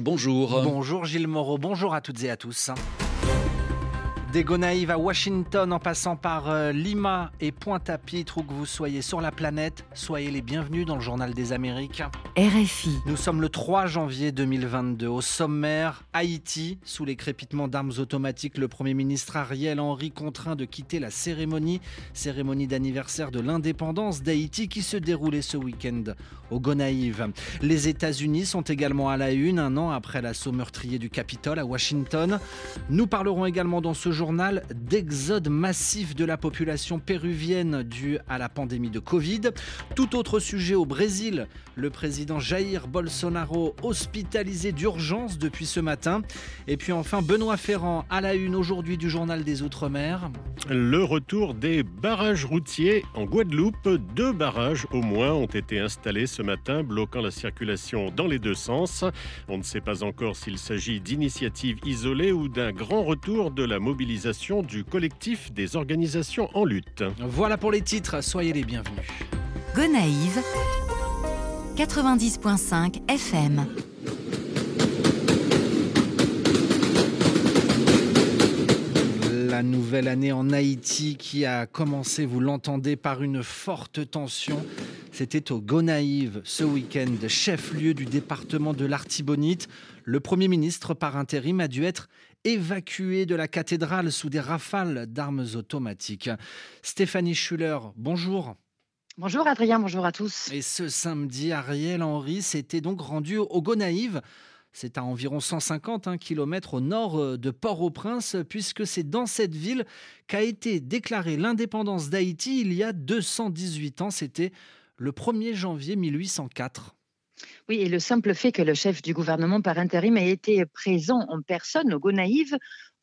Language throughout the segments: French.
Bonjour. Bonjour Gilles Moreau, bonjour à toutes et à tous. Des Gonaïves à Washington en passant par euh, Lima et Pointe-à-Pitre, où que vous soyez sur la planète, soyez les bienvenus dans le Journal des Amériques. RFI. Nous sommes le 3 janvier 2022. Au sommaire, Haïti, sous les crépitements d'armes automatiques, le Premier ministre Ariel Henry contraint de quitter la cérémonie, cérémonie d'anniversaire de l'indépendance d'Haïti qui se déroulait ce week-end au Gonaïves. Les États-Unis sont également à la une, un an après l'assaut meurtrier du Capitole à Washington. Nous parlerons également dans ce journal d'exode massif de la population péruvienne due à la pandémie de Covid. Tout autre sujet au Brésil, le président Jair Bolsonaro hospitalisé d'urgence depuis ce matin. Et puis enfin Benoît Ferrand à la une aujourd'hui du journal des Outre-mer. Le retour des barrages routiers en Guadeloupe. Deux barrages au moins ont été installés ce matin, bloquant la circulation dans les deux sens. On ne sait pas encore s'il s'agit d'initiatives isolées ou d'un grand retour de la mobilisation du collectif des organisations en lutte. Voilà pour les titres, soyez les bienvenus. Gonaïve 90.5 FM. La nouvelle année en Haïti qui a commencé, vous l'entendez, par une forte tension. C'était au Gonaïve ce week-end, chef-lieu du département de l'Artibonite. Le Premier ministre par intérim a dû être évacué de la cathédrale sous des rafales d'armes automatiques. Stéphanie Schuller, bonjour. Bonjour Adrien, bonjour à tous. Et ce samedi, Ariel Henry s'était donc rendu au Gonaïve. C'est à environ 150 hein, km au nord euh, de Port-au-Prince, puisque c'est dans cette ville qu'a été déclarée l'indépendance d'Haïti il y a 218 ans. C'était le 1er janvier 1804. Oui, et le simple fait que le chef du gouvernement par intérim ait été présent en personne au Gonaïve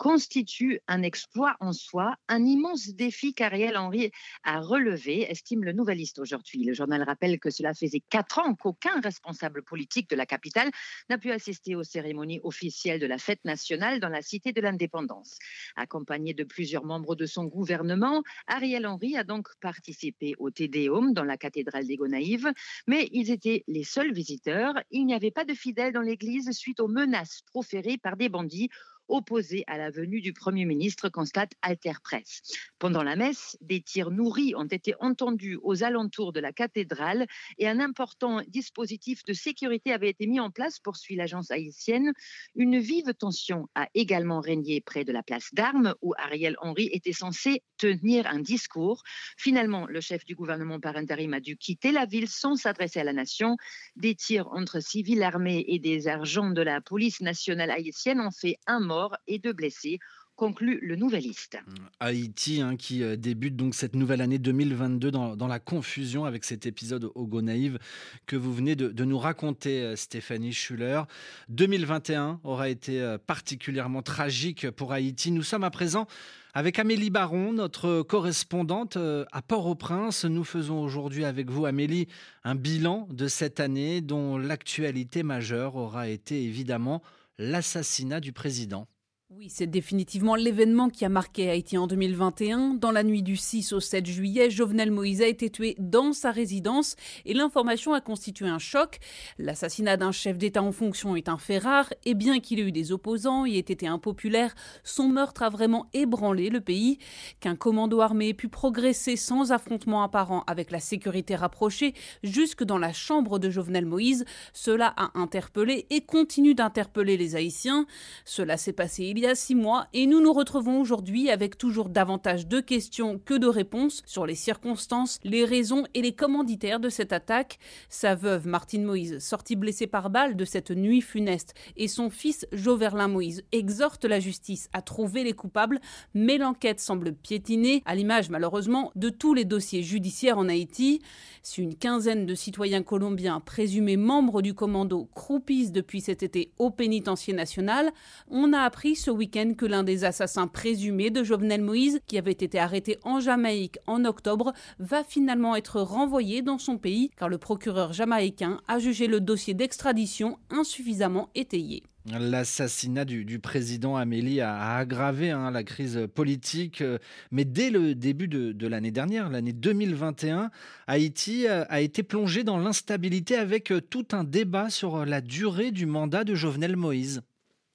constitue un exploit en soi, un immense défi qu'Ariel Henry a relevé, estime le Nouvelliste aujourd'hui. Le journal rappelle que cela faisait quatre ans qu'aucun responsable politique de la capitale n'a pu assister aux cérémonies officielles de la fête nationale dans la cité de l'indépendance. Accompagné de plusieurs membres de son gouvernement, Ariel Henry a donc participé au Tédéum dans la cathédrale des Gonaïves, mais ils étaient les seuls visiteurs. Il n'y avait pas de fidèles dans l'église suite aux menaces proférées par des bandits opposé à la venue du Premier ministre, constate Alter Presse. Pendant la messe, des tirs nourris ont été entendus aux alentours de la cathédrale et un important dispositif de sécurité avait été mis en place, poursuit l'agence haïtienne. Une vive tension a également régné près de la place d'armes où Ariel Henry était censé tenir un discours. Finalement, le chef du gouvernement par intérim a dû quitter la ville sans s'adresser à la nation. Des tirs entre civils armés et des agents de la police nationale haïtienne ont fait un mort et deux blessés conclut le Nouvelliste. Haïti hein, qui euh, débute donc cette nouvelle année 2022 dans, la confusion avec cet épisode au Gonaïve que vous venez de, nous raconter, euh, Stéphanie Schuller. 2021 aura été euh, particulièrement tragique pour Haïti. Nous sommes à présent avec Amélie Baron, notre correspondante à Port-au-Prince. Nous faisons aujourd'hui avec vous, Amélie, un bilan de cette année dont l'actualité majeure aura été évidemment l'assassinat du président. Oui, c'est définitivement l'événement qui a marqué Haïti en 2021. Dans la nuit du 6 au 7 juillet, Jovenel Moïse a été tué dans sa résidence et l'information a constitué un choc. L'assassinat d'un chef d'État en fonction est un fait rare et bien qu'il ait eu des opposants et ait été impopulaire, son meurtre a vraiment ébranlé le pays. Qu'un commando armé ait pu progresser sans affrontement apparent avec la sécurité rapprochée jusque dans la chambre de Jovenel Moïse, cela a interpellé et continue d'interpeller les Haïtiens. Cela s'est passé il y a six mois et nous nous retrouvons aujourd'hui avec toujours davantage de questions que de réponses sur les circonstances, les raisons et les commanditaires de cette attaque. Sa veuve Martine Moïse, sortie blessée par balle de cette nuit funeste, et son fils Joverlin Moïse exhortent la justice à trouver les coupables, mais l'enquête semble piétiner, à l'image malheureusement de tous les dossiers judiciaires en Haïti. Si une quinzaine de citoyens colombiens présumés membres du commando croupissent depuis cet été au pénitencier national, on a appris ce week-end que l'un des assassins présumés de Jovenel Moïse, qui avait été arrêté en Jamaïque en octobre, va finalement être renvoyé dans son pays car le procureur jamaïcain a jugé le dossier d'extradition insuffisamment étayé. L'assassinat du, président Amélie a, aggravé hein, la crise politique, euh, mais dès le début de, l'année dernière, l'année 2021, Haïti euh, a été plongé dans l'instabilité avec euh, tout un débat sur la durée du mandat de Jovenel Moïse.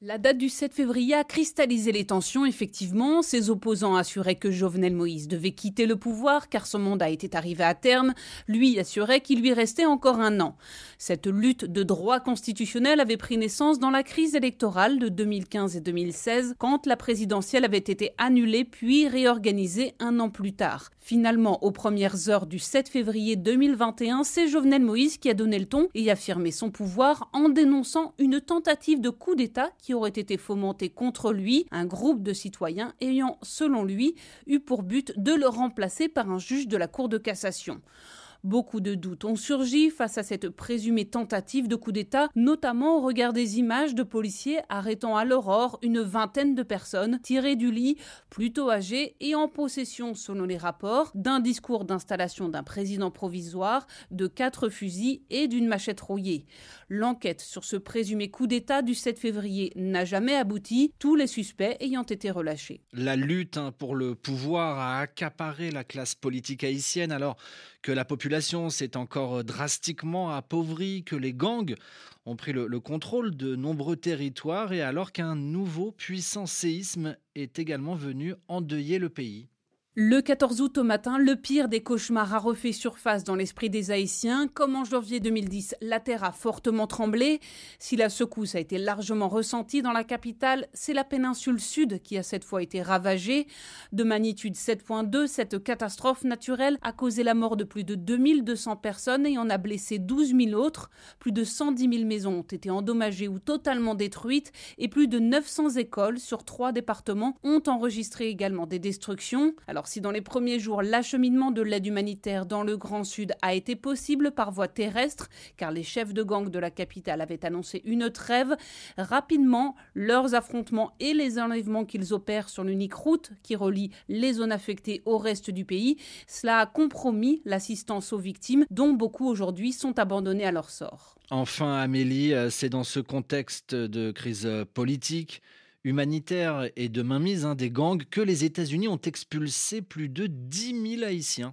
La date du 7 février a cristallisé les tensions, effectivement. Ses opposants assuraient que Jovenel Moïse devait quitter le pouvoir car son mandat était arrivé à terme. Lui assurait qu'il lui restait encore un an. Cette lutte de droit constitutionnel avait pris naissance dans la crise électorale de 2015 et 2016 quand la présidentielle avait été annulée puis réorganisée un an plus tard. Finalement, aux premières heures du 7 février 2021, c'est Jovenel Moïse qui a donné le ton et affirmé son pouvoir en dénonçant une tentative de coup d'État qui aurait été fomenté contre lui, un groupe de citoyens ayant, selon lui, eu pour but de le remplacer par un juge de la Cour de cassation. Beaucoup de doutes ont surgi face à cette présumée tentative de coup d'État, notamment au regard des images de policiers arrêtant à l'aurore une vingtaine de personnes tirées du lit, plutôt âgées et en possession, selon les rapports, d'un discours d'installation d'un président provisoire, de quatre fusils et d'une machette rouillée. L'enquête sur ce présumé coup d'État du 7 février n'a jamais abouti, tous les suspects ayant été relâchés. La lutte hein, pour le pouvoir a accaparé la classe politique haïtienne alors que la population s'est encore drastiquement appauvrie, que les gangs ont pris le, le contrôle de nombreux territoires et alors qu'un nouveau puissant séisme est également venu endeuiller le pays. Le 14 août au matin, le pire des cauchemars a refait surface dans l'esprit des Haïtiens. Comme en janvier 2010, la terre a fortement tremblé. Si la secousse a été largement ressentie dans la capitale, c'est la péninsule sud qui a cette fois été ravagée. De magnitude 7.2, cette catastrophe naturelle a causé la mort de plus de 2200 personnes et en a blessé 12 000 autres. Plus de 110 000 maisons ont été endommagées ou totalement détruites et plus de 900 écoles sur trois départements ont enregistré également des destructions. Alors si dans les premiers jours l'acheminement de l'aide humanitaire dans le Grand Sud a été possible par voie terrestre, car les chefs de gang de la capitale avaient annoncé une trêve, rapidement leurs affrontements et les enlèvements qu'ils opèrent sur l'unique route qui relie les zones affectées au reste du pays, cela a compromis l'assistance aux victimes dont beaucoup aujourd'hui sont abandonnés à leur sort. Enfin, Amélie, euh, c'est dans ce contexte de crise euh, politique humanitaire et de mainmise hein, des gangs que les États-Unis ont expulsé plus de 10 000 Haïtiens.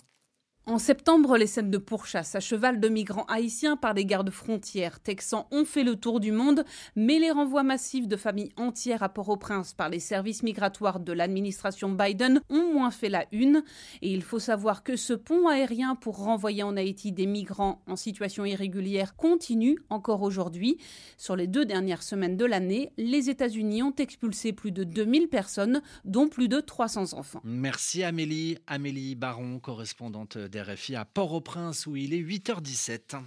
En septembre, les scènes de pourchasse à cheval de migrants haïtiens par des gardes frontières texans ont fait le tour du monde, mais les renvois massifs de familles entières à Port-au-Prince par les services migratoires de l'administration Biden ont moins fait la une. Et il faut savoir que ce pont aérien pour renvoyer en Haïti des migrants en situation irrégulière continue encore aujourd'hui. Sur les deux dernières semaines de l'année, les États-Unis ont expulsé plus de 2000 personnes, dont plus de 300 enfants. Merci Amélie. Amélie Baron, correspondante RFI à Port-au-Prince où il est 8h17.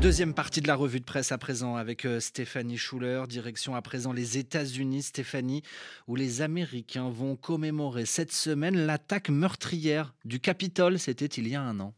Deuxième partie de la revue de presse à présent avec euh, Stéphanie Schuller. Direction à présent les États-Unis, Stéphanie, où les Américains vont commémorer cette semaine l'attaque meurtrière du Capitole. C'était il y a un an.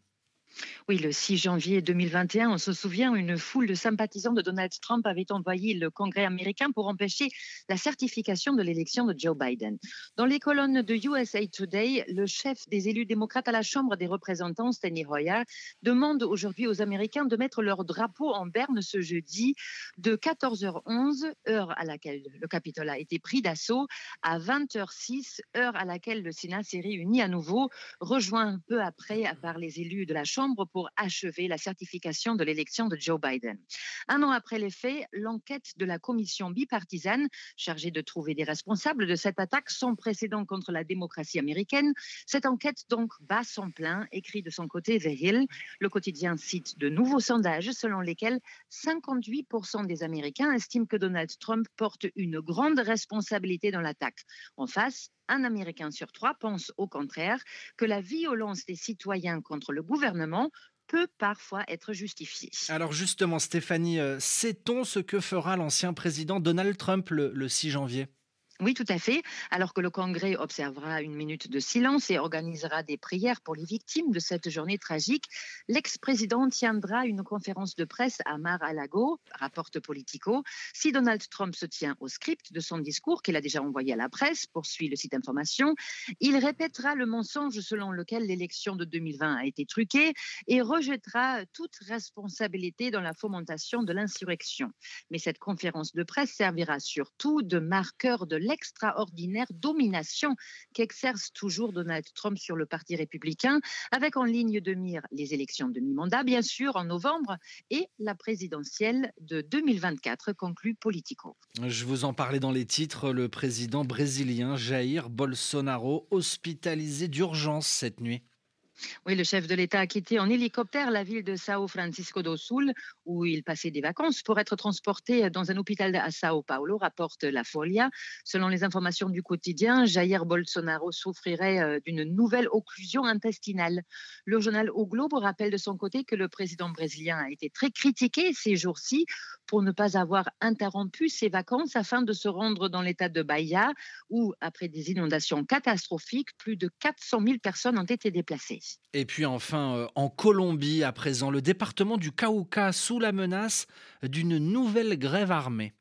Oui, le 6 janvier 2021, on se souvient, une foule de sympathisants de Donald Trump avait envoyé le Congrès américain pour empêcher la certification de l'élection de Joe Biden. Dans les colonnes de USA Today, le chef des élus démocrates à la Chambre des représentants, Steny Hoyer, demande aujourd'hui aux Américains de mettre leur drapeau en berne ce jeudi de 14h11, heure à laquelle le Capitole a été pris d'assaut, à 20h06, heure à laquelle le Sénat s'est réuni à nouveau, rejoint peu après par les élus de la Chambre pour achever la certification de l'élection de Joe Biden. Un an après les faits, l'enquête de la commission bipartisane chargée de trouver des responsables de cette attaque sans précédent contre la démocratie américaine, cette enquête donc bat son plein, écrit de son côté The Hill. Le quotidien cite de nouveaux sondages selon lesquels 58% des Américains estiment que Donald Trump porte une grande responsabilité dans l'attaque. En face, un Américain sur trois pense au contraire que la violence des citoyens contre le gouvernement peut parfois être justifiée. Alors justement, Stéphanie, euh, sait-on ce que fera l'ancien président Donald Trump le, 6 janvier? Oui, tout à fait. Alors que le Congrès observera une minute de silence et organisera des prières pour les victimes de cette journée tragique, l'ex-président tiendra une conférence de presse à Mar-a-Lago, rapporte Politico. Si Donald Trump se tient au script de son discours qu'il a déjà envoyé à la presse, poursuit le site Information, il répétera le mensonge selon lequel l'élection de 2020 a été truquée et rejettera toute responsabilité dans la fomentation de l'insurrection. Mais cette conférence de presse servira surtout de marqueur de l'extraordinaire domination qu'exerce toujours Donald Trump sur le Parti républicain, avec en ligne de mire les élections de mi-mandat, bien sûr, en novembre, et la présidentielle de 2024, conclut Politico. Je vous en parlais dans les titres, le président brésilien Jair Bolsonaro hospitalisé d'urgence cette nuit. Oui, le chef de l'État a quitté en hélicoptère la ville de Sao Francisco do Sul, où il passait des vacances, pour être transporté dans un hôpital à Sao Paulo, rapporte la Folia. Selon les informations du quotidien, Jair Bolsonaro souffrirait euh, d'une nouvelle occlusion intestinale. Le journal O Globo rappelle de son côté que le président brésilien a été très critiqué ces jours-ci pour ne pas avoir interrompu ses vacances afin de se rendre dans l'État de Bahia, où, après des inondations catastrophiques, plus de 400 000 personnes ont été déplacées. Et puis enfin, euh, en Colombie, à présent, le département du Cauca la menace d'une nouvelle grève armée.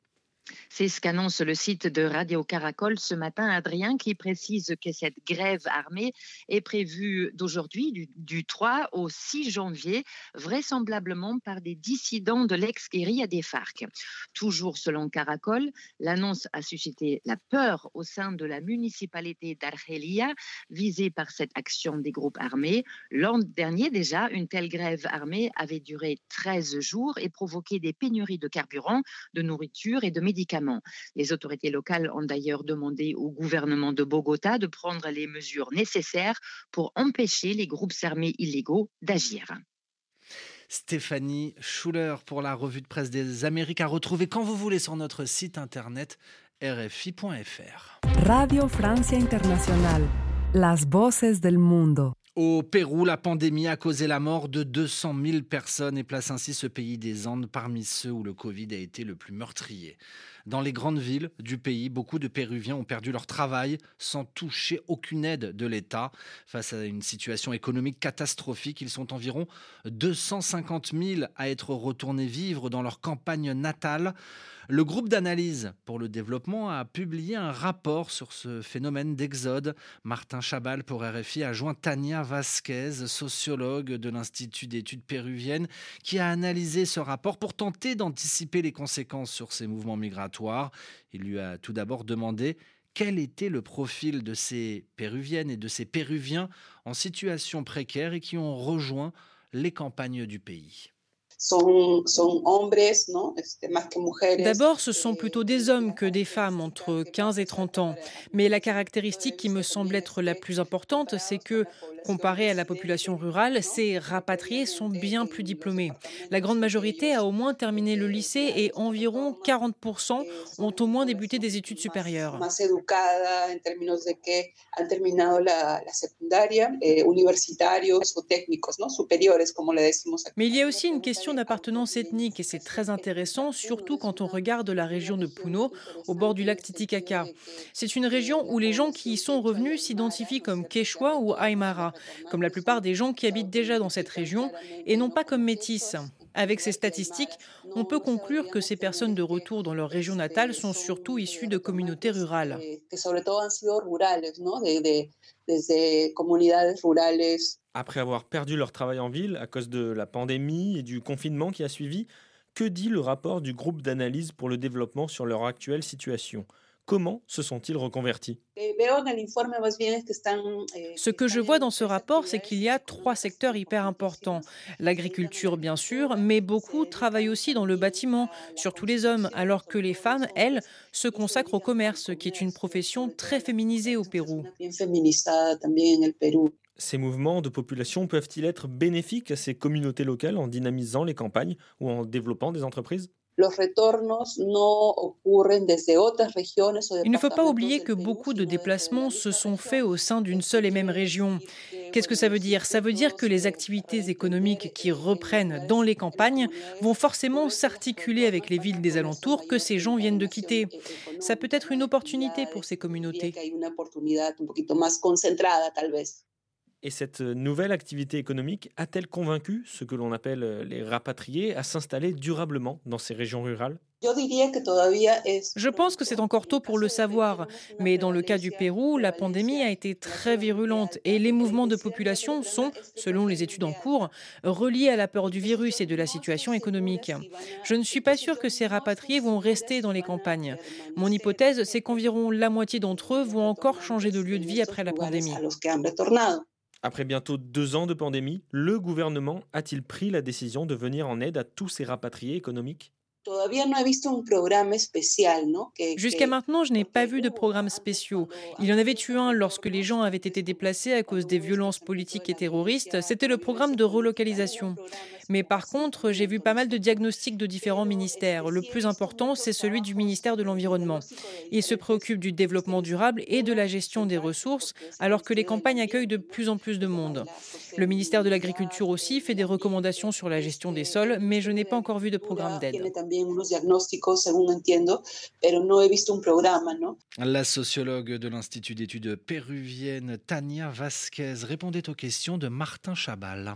C'est ce qu'annonce le site de Radio Caracol ce matin, Adrien, qui précise que cette grève armée est prévue d'aujourd'hui, du, 3 au 6 janvier, vraisemblablement par des dissidents de l'ex-guérilla des FARC. Toujours selon Caracol, l'annonce a suscité la peur au sein de la municipalité d'Argelia, visée par cette action des groupes armés. L'an dernier déjà, une telle grève armée avait duré 13 jours et provoqué des pénuries de carburant, de nourriture et de médicaments les autorités locales ont d'ailleurs demandé au gouvernement de Bogota de prendre les mesures nécessaires pour empêcher les groupes armés illégaux d'agir. Stéphanie Schuller pour la revue de presse des Amériques à retrouver quand vous voulez sur notre site internet rfi.fr. Radio Francia Internacional, las voces del mundo. Au Pérou, la pandémie a causé la mort de 200 000 personnes et place ainsi ce pays des Andes parmi ceux où le Covid a été le plus meurtrier. Dans les grandes villes du pays, beaucoup de Péruviens ont perdu leur travail sans toucher aucune aide de l'État. Face à une situation économique catastrophique, ils sont environ 250 000 à être retournés vivre dans leur campagne natale. Le groupe d'analyse pour le développement a publié un rapport sur ce phénomène d'exode. Martin Chabal pour RFI a joint Tania Vasquez, sociologue de l'Institut d'études péruviennes, qui a analysé ce rapport pour tenter d'anticiper les conséquences sur ces mouvements migratoires. Il lui a tout d'abord demandé quel était le profil de ces Péruviennes et de ces Péruviens en situation précaire et qui ont rejoint les campagnes du pays. D'abord, ce sont plutôt des hommes que des femmes entre 15 et 30 ans. Mais la caractéristique qui me semble être la plus importante, c'est que, comparé à la population rurale, ces rapatriés sont bien plus diplômés. La grande majorité a au moins terminé le lycée et environ 40% ont au moins débuté des études supérieures. Mais il y a aussi une question d'appartenance ethnique et c'est très intéressant, surtout quand on regarde la région de Puno, au bord du lac Titicaca. C'est une région où les gens qui y sont revenus s'identifient comme Quechua ou Aymara, comme la plupart des gens qui habitent déjà dans cette région, et non pas comme métis. Avec ces statistiques, on peut conclure que ces personnes de retour dans leur région natale sont surtout issues de communautés rurales. Après avoir perdu leur travail en ville à cause de la pandémie et du confinement qui a suivi, que dit le rapport du groupe d'analyse pour le développement sur leur actuelle situation? Comment se sont-ils reconvertis eh, Ce que je vois dans ce rapport, c'est qu'il y a trois secteurs hyper importants. L'agriculture, bien sûr, mais beaucoup travaillent aussi dans le bâtiment, surtout les hommes, alors que les femmes, elles, se consacrent au commerce, qui est une profession très féminisée au Pérou. Ces mouvements de population peuvent-ils être bénéfiques à ces communautés locales en dynamisant les campagnes ou en développant des entreprises? Il ne faut pas oublier que beaucoup de déplacements se sont faits au sein d'une seule et même région. Qu'est-ce que ça veut dire? Ça veut dire que les activités économiques qui reprennent dans les campagnes vont forcément s'articuler avec les villes des alentours que ces gens viennent de quitter. Ça peut être une opportunité pour ces communautés. Et cette nouvelle activité économique a-t-elle convaincu ce que l'on appelle euh, les rapatriés à s'installer durablement dans ces régions rurales? Je pense que c'est encore tôt pour le savoir, mais dans le cas du Pérou, la pandémie a été très virulente et les mouvements de population sont, selon les études en cours, reliés à la peur du virus et de la situation économique. Je ne suis pas sûr que ces rapatriés vont rester dans les campagnes. Mon hypothèse, c'est qu'environ la moitié d'entre eux vont encore changer de lieu de vie après la pandémie. Après bientôt deux ans de pandémie, le gouvernement a-t-il pris la décision de venir en aide à tous ces rapatriés économiques? Jusqu'à maintenant, je n'ai pas vu de programme spéciaux. Il y en avait eu un lorsque les gens avaient été déplacés à cause des violences politiques et terroristes. C'était le programme de relocalisation. Mais par contre, j'ai vu pas mal de diagnostics de différents ministères. Le plus important, c'est celui du ministère de l'Environnement. Il se préoccupe du développement durable et de la gestion des ressources, alors que les campagnes accueillent de plus en plus de monde. Le ministère de l'Agriculture aussi fait des recommandations sur la gestion des sols, mais je n'ai pas encore vu de programme d'aide. La sociologue de l'Institut d'études péruviennes Tania Vasquez répondait aux questions de Martin Chabal.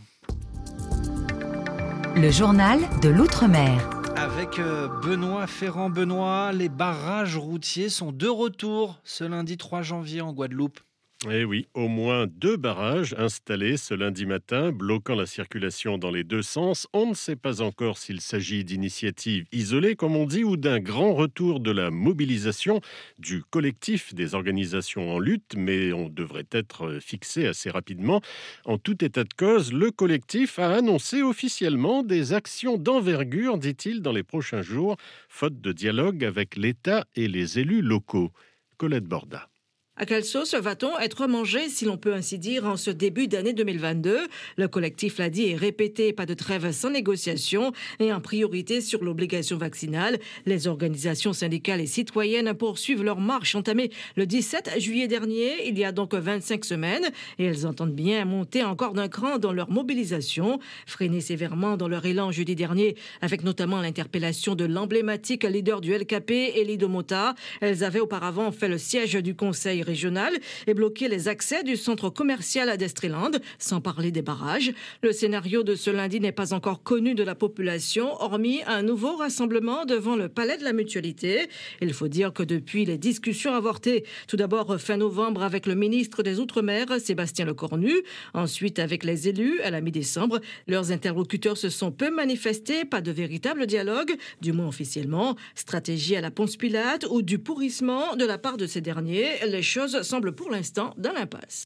Le journal de l'Outre-mer. Avec euh, Benoît Ferrand. Benoît, les barrages routiers sont de retour ce lundi 3 janvier en Guadeloupe. Eh oui, au moins deux barrages installés ce lundi matin, bloquant la circulation dans les deux sens. On ne sait pas encore s'il s'agit d'initiatives isolées, comme on dit, ou d'un grand retour de la mobilisation du collectif des organisations en lutte, mais on devrait être fixé assez rapidement. En tout état de cause, le collectif a annoncé officiellement des actions d'envergure, dit-il, dans les prochains jours, faute de dialogue avec l'État et les élus locaux. Colette Borda. À quelle sauce va-t-on être mangé, si l'on peut ainsi dire, en ce début d'année 2022 Le collectif l'a dit et répété, pas de trêve sans négociation et en priorité sur l'obligation vaccinale. Les organisations syndicales et citoyennes poursuivent leur marche entamée le 17 juillet dernier, il y a donc 25 semaines, et elles entendent bien monter encore d'un cran dans leur mobilisation, freiner sévèrement dans leur élan jeudi dernier, avec notamment l'interpellation de l'emblématique leader du LKP, Elie Domota. Elles avaient auparavant fait le siège du Conseil régional et bloquer les accès du centre commercial d'Estreland, sans parler des barrages. Le scénario de ce lundi n'est pas encore connu de la population, hormis un nouveau rassemblement devant le palais de la mutualité. Il faut dire que depuis les discussions avortées, tout d'abord fin novembre avec le ministre des Outre-mer, Sébastien Lecornu, ensuite avec les élus à la mi-décembre, leurs interlocuteurs se sont peu manifestés, pas de véritable dialogue, du moins officiellement, stratégie à la Ponce Pilate ou du pourrissement de la part de ces derniers. Choses semblent pour l'instant dans l'impasse.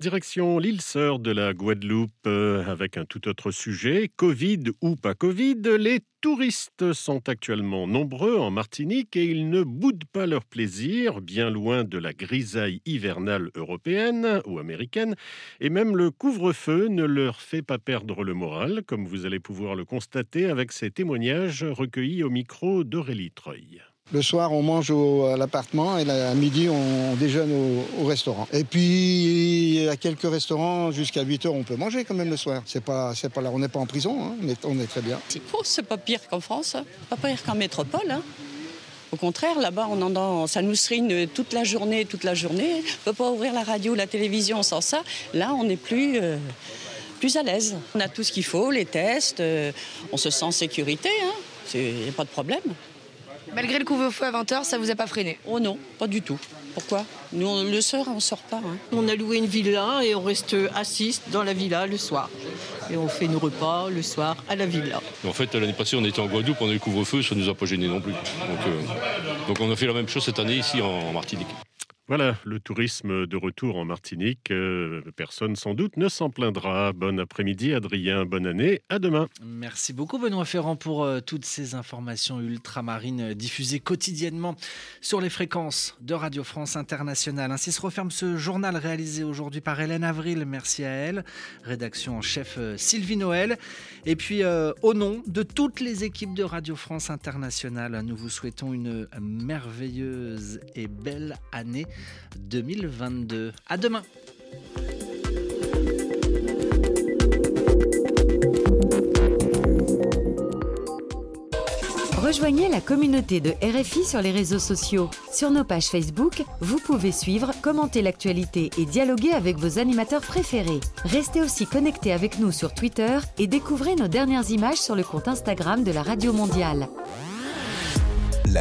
Direction l'île sœur de la Guadeloupe euh, avec un tout autre sujet. Covid ou pas Covid, les touristes sont actuellement nombreux en Martinique et ils ne boudent pas leur plaisir, bien loin de la grisaille hivernale européenne ou américaine. Et même le couvre-feu ne leur fait pas perdre le moral, comme vous allez pouvoir le constater avec ces témoignages recueillis au micro d'Aurélie Treuil. Le soir, on mange à l'appartement et à midi, on déjeune au, restaurant. Et puis, à quelques restaurants, jusqu'à 8 heures, on peut manger quand même le soir. C'est pas, là, on n'est pas en prison, hein, on est très bien. C'est pas pire qu'en France, hein. pas pire qu'en métropole. Hein. Au contraire, là-bas, on entend, ça nous serine toute la journée, toute la journée. On ne peut pas ouvrir la radio, la télévision sans ça. Là, on est plus, euh, plus à l'aise. On a tout ce qu'il faut, les tests, euh, on se sent en sécurité, il n'y a pas de problème. Malgré le couvre-feu à 20h, ça vous a pas freiné? Oh non, pas du tout. Pourquoi? Nous, le soir, on sort pas. Hein. On a loué une villa et on reste assis dans la villa le soir. Et on fait nos repas le soir à la villa. En fait, l'année passée, on était en Guadeloupe, on a eu le couvre-feu, ça nous a pas gêné non plus. Donc, euh, donc, on a fait la même chose cette année ici en Martinique. Voilà, le tourisme de retour en Martinique. Euh, personne sans doute ne s'en plaindra. Bon après-midi, Adrien. Bonne année. À demain. Merci beaucoup, Benoît Ferrand, pour euh, toutes ces informations ultramarines euh, diffusées quotidiennement sur les fréquences de Radio France Internationale. Ainsi se referme ce journal réalisé aujourd'hui par Hélène Avril. Merci à elle. Rédaction en chef Sylvie Noël. Et puis, au nom de toutes les équipes de Radio France Internationale, nous vous souhaitons une merveilleuse et belle année 2022. À demain. Rejoignez la communauté de RFI sur les réseaux sociaux. Sur nos pages Facebook, vous pouvez suivre, commenter l'actualité et dialoguer avec vos animateurs préférés. Restez aussi connectés avec nous sur Twitter et découvrez nos dernières images sur le compte Instagram de la Radio Mondiale.